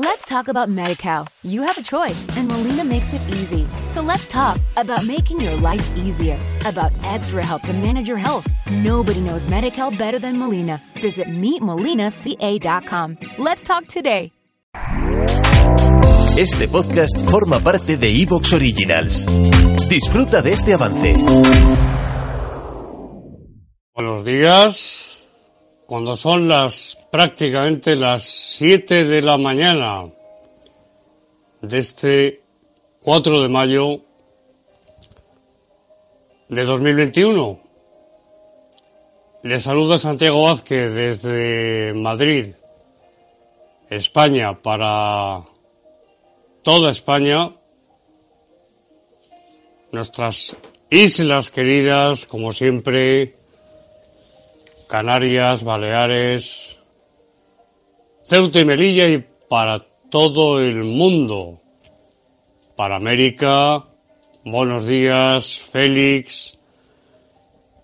Let's talk about MediCal. You have a choice, and Molina makes it easy. So let's talk about making your life easier, about extra help to manage your health. Nobody knows MediCal better than Molina. Visit meetmolinaca.com. Let's talk today. Este podcast forma parte de Evox Originals. Disfruta de este avance. Buenos días. Cuando son las prácticamente las 7 de la mañana de este 4 de mayo de 2021. Le saluda Santiago Vázquez desde Madrid, España, para toda España, nuestras islas queridas, como siempre, Canarias, Baleares, Ceuta y Melilla y para todo el mundo. Para América, buenos días, Félix.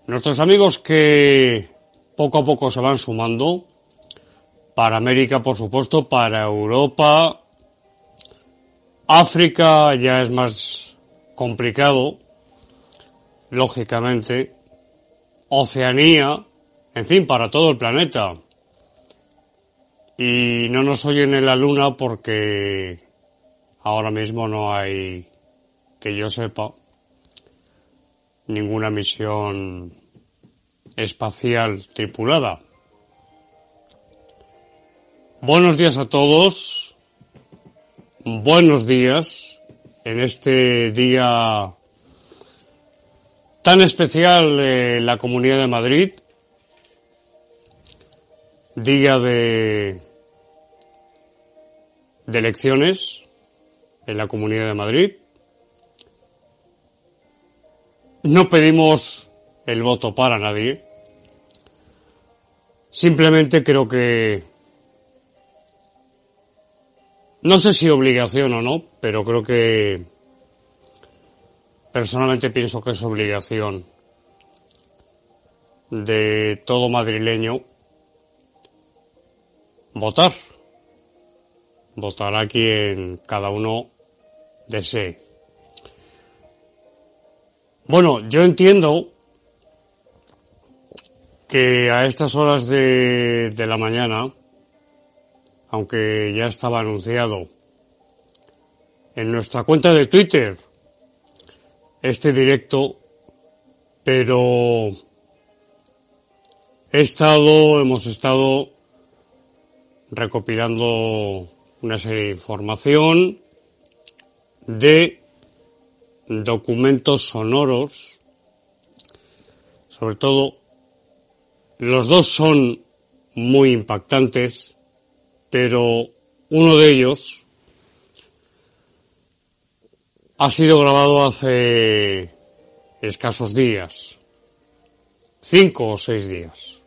Nuestros amigos que poco a poco se van sumando. Para América, por supuesto, para Europa. África ya es más complicado, lógicamente. Oceanía, en fin, para todo el planeta. Y no nos oyen en la Luna porque ahora mismo no hay, que yo sepa, ninguna misión espacial tripulada. Buenos días a todos. Buenos días en este día tan especial en la Comunidad de Madrid día de, de elecciones en la Comunidad de Madrid. No pedimos el voto para nadie. Simplemente creo que... No sé si obligación o no, pero creo que... Personalmente pienso que es obligación de todo madrileño votar. Votar a quien cada uno desee. Bueno, yo entiendo que a estas horas de, de la mañana, aunque ya estaba anunciado en nuestra cuenta de Twitter este directo, pero he estado, hemos estado recopilando una serie de información de documentos sonoros, sobre todo los dos son muy impactantes, pero uno de ellos ha sido grabado hace escasos días, cinco o seis días.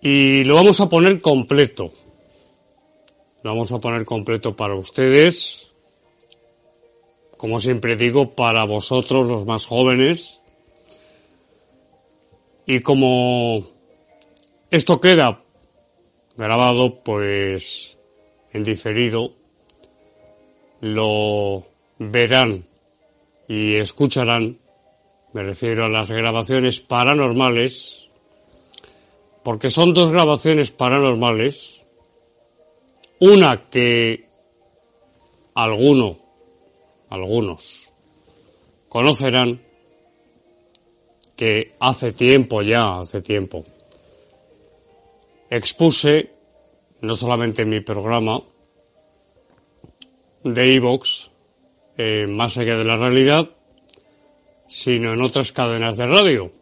Y lo vamos a poner completo. Lo vamos a poner completo para ustedes. Como siempre digo, para vosotros los más jóvenes. Y como esto queda grabado, pues en diferido, lo verán y escucharán, me refiero a las grabaciones paranormales porque son dos grabaciones paranormales, una que alguno, algunos conocerán, que hace tiempo ya, hace tiempo, expuse, no solamente en mi programa de Evox, eh, más allá de la realidad, sino en otras cadenas de radio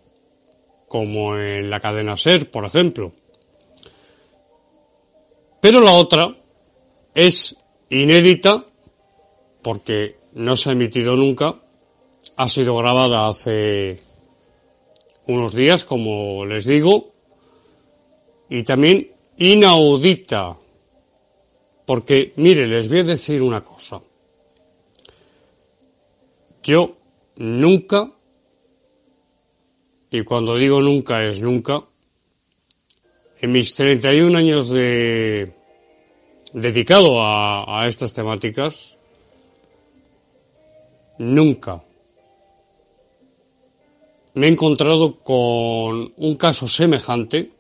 como en la cadena SER, por ejemplo. Pero la otra es inédita porque no se ha emitido nunca, ha sido grabada hace unos días, como les digo, y también inaudita, porque mire, les voy a decir una cosa. Yo nunca y cuando digo nunca es nunca, en mis 31 años de, dedicado a, a estas temáticas, nunca me he encontrado con un caso semejante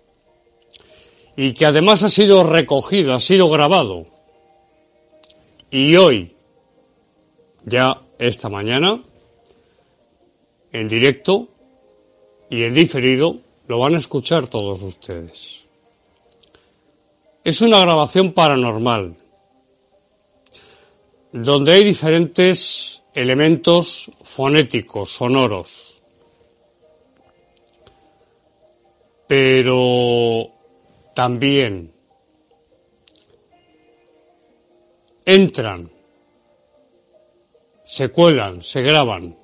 y que además ha sido recogido, ha sido grabado. Y hoy, ya esta mañana, en directo y en diferido, lo van a escuchar todos ustedes. Es una grabación paranormal, donde hay diferentes elementos fonéticos, sonoros. pero también entran, se cuelan, se graban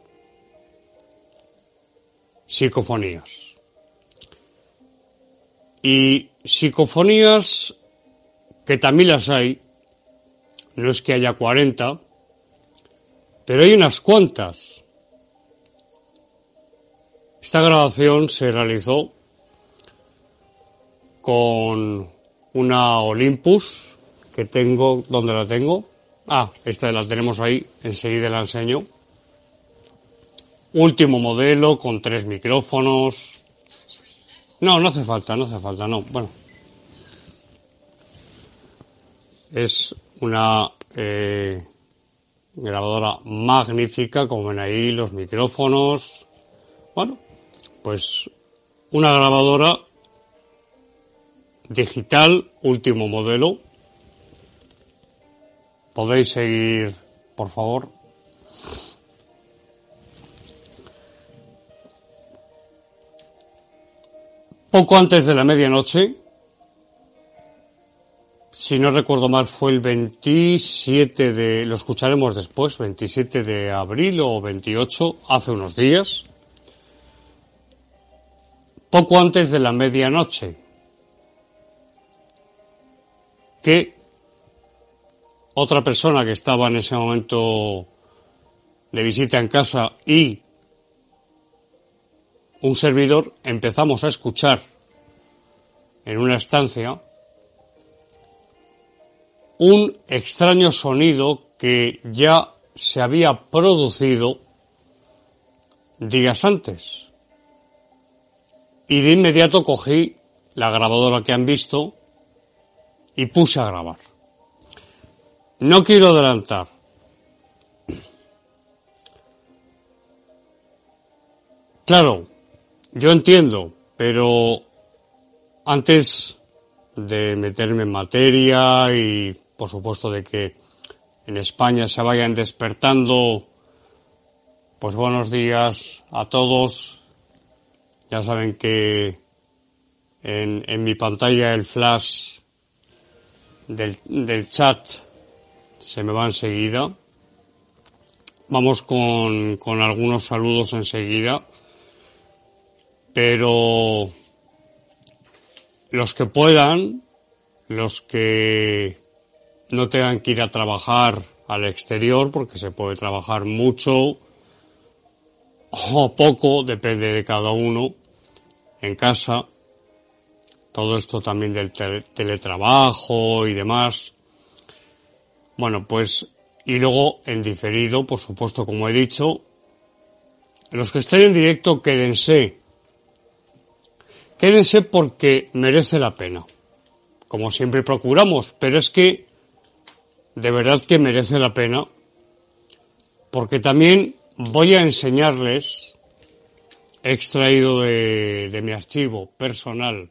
psicofonías. Y psicofonías que también las hay, no es que haya 40, pero hay unas cuantas. Esta grabación se realizó con una Olympus que tengo, ¿dónde la tengo? Ah, esta la tenemos ahí, enseguida la enseño. Último modelo con tres micrófonos. No, no hace falta, no hace falta, no. Bueno. Es una eh, grabadora magnífica, como ven ahí los micrófonos. Bueno, pues una grabadora digital, último modelo. Podéis seguir, por favor. Poco antes de la medianoche, si no recuerdo mal, fue el 27 de, lo escucharemos después, 27 de abril o 28, hace unos días. Poco antes de la medianoche, que otra persona que estaba en ese momento de visita en casa y un servidor empezamos a escuchar en una estancia un extraño sonido que ya se había producido días antes. Y de inmediato cogí la grabadora que han visto y puse a grabar. No quiero adelantar. Claro, yo entiendo, pero antes de meterme en materia y por supuesto de que en España se vayan despertando, pues buenos días a todos. Ya saben que en, mi pantalla el flash del, del chat se me va enseguida. Vamos con, con algunos saludos enseguida. Pero los que puedan, los que no tengan que ir a trabajar al exterior, porque se puede trabajar mucho o poco, depende de cada uno, en casa, todo esto también del teletrabajo y demás. Bueno, pues, y luego en diferido, por supuesto, como he dicho, los que estén en directo, quédense. Quédense porque merece la pena. Como siempre procuramos, pero es que de verdad que merece la pena porque también voy a enseñarles, extraído de, de mi archivo personal